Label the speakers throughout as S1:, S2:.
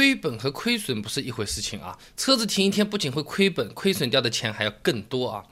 S1: 亏本和亏损不是一回事情啊！车子停一天不仅会亏本，亏损掉的钱还要更多啊！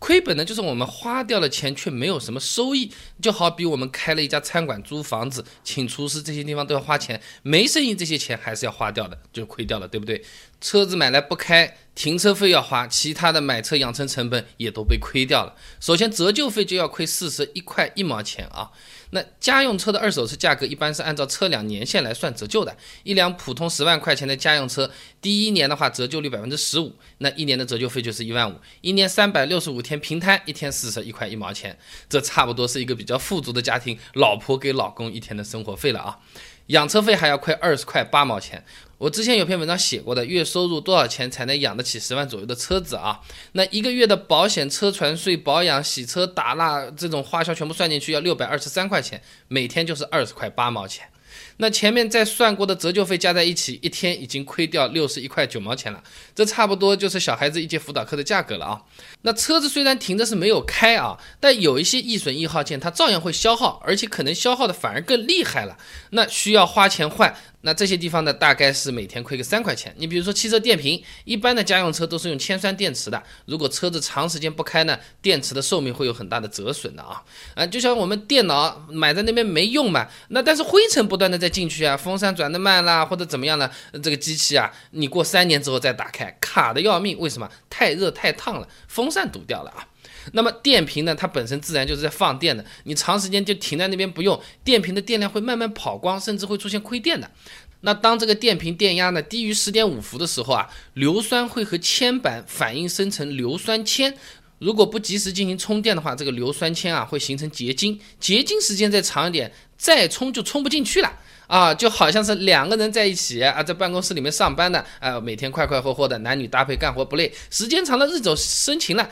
S1: 亏本呢，就是我们花掉了钱却没有什么收益，就好比我们开了一家餐馆、租房子、请厨师这些地方都要花钱，没生意这些钱还是要花掉的，就亏掉了，对不对？车子买来不开，停车费要花，其他的买车养成成本也都被亏掉了。首先折旧费就要亏四十一块一毛钱啊！那家用车的二手车价格一般是按照车辆年限来算折旧的。一辆普通十万块钱的家用车，第一年的话折旧率百分之十五，那一年的折旧费就是一万五。一年三百六十五天平摊，一天四十一块一毛钱，这差不多是一个比较富足的家庭老婆给老公一天的生活费了啊。养车费还要亏二十块八毛钱。我之前有篇文章写过的，月收入多少钱才能养得起十万左右的车子啊？那一个月的保险、车船税、保养、洗车、打蜡这种花销全部算进去，要六百二十三块钱，每天就是二十块八毛钱。那前面再算过的折旧费加在一起，一天已经亏掉六十一块九毛钱了，这差不多就是小孩子一节辅导课的价格了啊。那车子虽然停着是没有开啊，但有一些易损易耗件，它照样会消耗，而且可能消耗的反而更厉害了，那需要花钱换。那这些地方呢，大概是每天亏个三块钱。你比如说汽车电瓶，一般的家用车都是用铅酸电池的，如果车子长时间不开呢，电池的寿命会有很大的折损的啊。啊，就像我们电脑买在那边没用嘛，那但是灰尘不断的在进去啊，风扇转的慢啦，或者怎么样呢？这个机器啊，你过三年之后再打开，卡的要命。为什么？太热太烫了，风扇堵掉了啊。那么电瓶呢，它本身自然就是在放电的，你长时间就停在那边不用，电瓶的电量会慢慢跑光，甚至会出现亏电的。那当这个电瓶电压呢低于十点五伏的时候啊，硫酸会和铅板反应生成硫酸铅，如果不及时进行充电的话，这个硫酸铅啊会形成结晶，结晶时间再长一点，再充就充不进去了啊，就好像是两个人在一起啊，在办公室里面上班的，啊，每天快快活活的，男女搭配干活不累，时间长了日久生情了。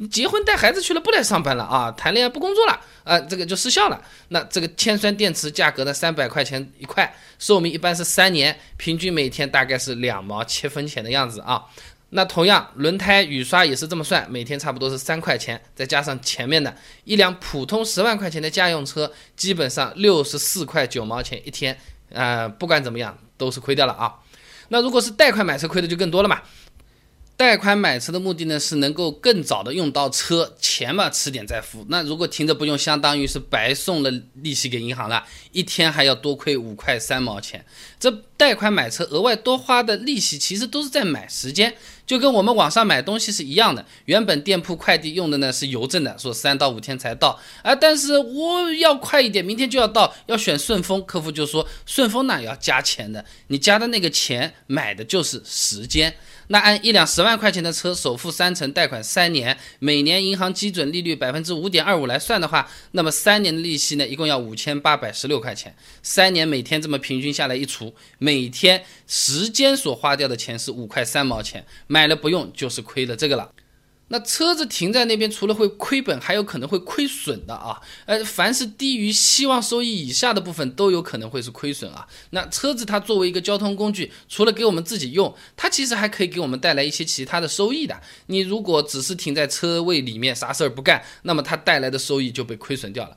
S1: 你结婚带孩子去了，不来上班了啊？谈恋爱不工作了啊？这个就失效了。那这个铅酸电池价格呢？三百块钱一块，寿命一般是三年，平均每天大概是两毛七分钱的样子啊。那同样，轮胎雨刷也是这么算，每天差不多是三块钱，再加上前面的一辆普通十万块钱的家用车，基本上六十四块九毛钱一天，呃，不管怎么样都是亏掉了啊。那如果是贷款买车，亏的就更多了嘛。贷款买车的目的呢，是能够更早的用到车，钱嘛迟点再付。那如果停着不用，相当于是白送了利息给银行了，一天还要多亏五块三毛钱。这贷款买车额外多花的利息，其实都是在买时间，就跟我们网上买东西是一样的。原本店铺快递用的呢是邮政的，说三到五天才到啊，但是我要快一点，明天就要到，要选顺丰，客服就说顺丰那要加钱的，你加的那个钱买的就是时间。那按一辆十万块钱的车，首付三成，贷款三年，每年银行基准利率百分之五点二五来算的话，那么三年的利息呢，一共要五千八百十六块钱。三年每天这么平均下来一除，每天时间所花掉的钱是五块三毛钱，买买了不用就是亏了这个了。那车子停在那边，除了会亏本，还有可能会亏损的啊！呃，凡是低于希望收益以下的部分，都有可能会是亏损啊。那车子它作为一个交通工具，除了给我们自己用，它其实还可以给我们带来一些其他的收益的。你如果只是停在车位里面啥事儿不干，那么它带来的收益就被亏损掉了。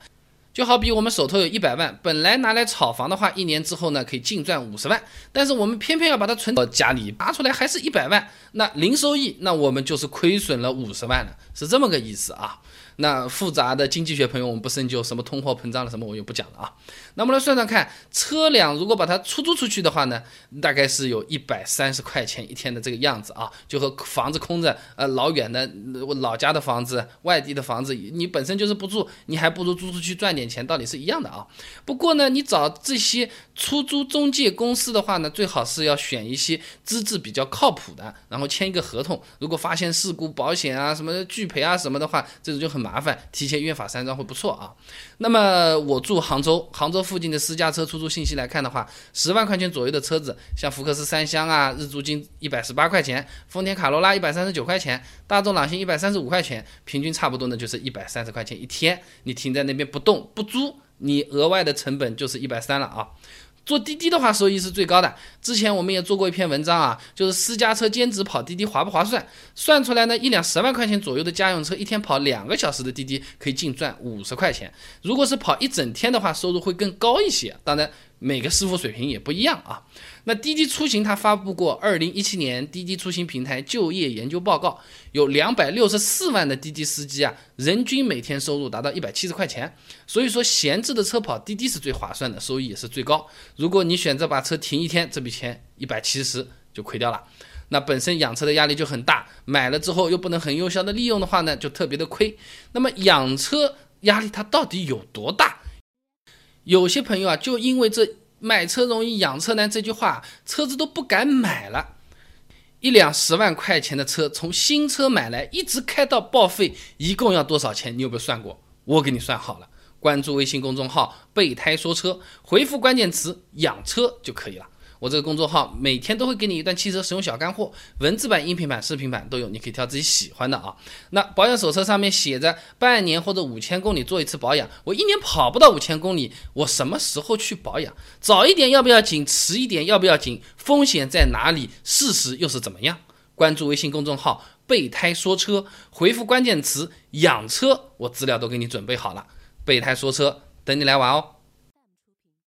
S1: 就好比我们手头有一百万，本来拿来炒房的话，一年之后呢可以净赚五十万，但是我们偏偏要把它存到家里，拿出来还是一百万，那零收益，那我们就是亏损了五十万了，是这么个意思啊。那复杂的经济学朋友，我们不深究，什么通货膨胀了什么，我就不讲了啊。那么来算算看，车辆如果把它出租出去的话呢，大概是有一百三十块钱一天的这个样子啊，就和房子空着，呃，老远的老家的房子、外地的房子，你本身就是不住，你还不如租出去赚点钱，道理是一样的啊。不过呢，你找这些出租中介公司的话呢，最好是要选一些资质比较靠谱的，然后签一个合同，如果发现事故保险啊、什么拒赔啊什么的话，这种就很。麻烦，提前约法三章会不错啊。那么我住杭州，杭州附近的私家车出租信息来看的话，十万块钱左右的车子，像福克斯三厢啊，日租金一百十八块钱，丰田卡罗拉一百三十九块钱，大众朗行一百三十五块钱，平均差不多呢就是一百三十块钱一天。你停在那边不动不租，你额外的成本就是一百三了啊。做滴滴的话，收益是最高的。之前我们也做过一篇文章啊，就是私家车兼职跑滴滴划不划算？算出来呢，一辆十万块钱左右的家用车，一天跑两个小时的滴滴，可以净赚五十块钱。如果是跑一整天的话，收入会更高一些。当然。每个师傅水平也不一样啊。那滴滴出行它发布过二零一七年滴滴出行平台就业研究报告，有两百六十四万的滴滴司机啊，人均每天收入达到一百七十块钱。所以说闲置的车跑滴滴是最划算的，收益也是最高。如果你选择把车停一天，这笔钱一百七十就亏掉了。那本身养车的压力就很大，买了之后又不能很有效的利用的话呢，就特别的亏。那么养车压力它到底有多大？有些朋友啊，就因为这。买车容易养车难这句话，车子都不敢买了。一辆十万块钱的车，从新车买来一直开到报废，一共要多少钱？你有没有算过？我给你算好了。关注微信公众号“备胎说车”，回复关键词“养车”就可以了。我这个公众号每天都会给你一段汽车使用小干货，文字版、音频版、视频版都有，你可以挑自己喜欢的啊。那保养手册上面写着半年或者五千公里做一次保养，我一年跑不到五千公里，我什么时候去保养？早一点要不要紧？迟一点要不要紧？风险在哪里？事实又是怎么样？关注微信公众号“备胎说车”，回复关键词“养车”，我资料都给你准备好了。备胎说车，等你来玩哦。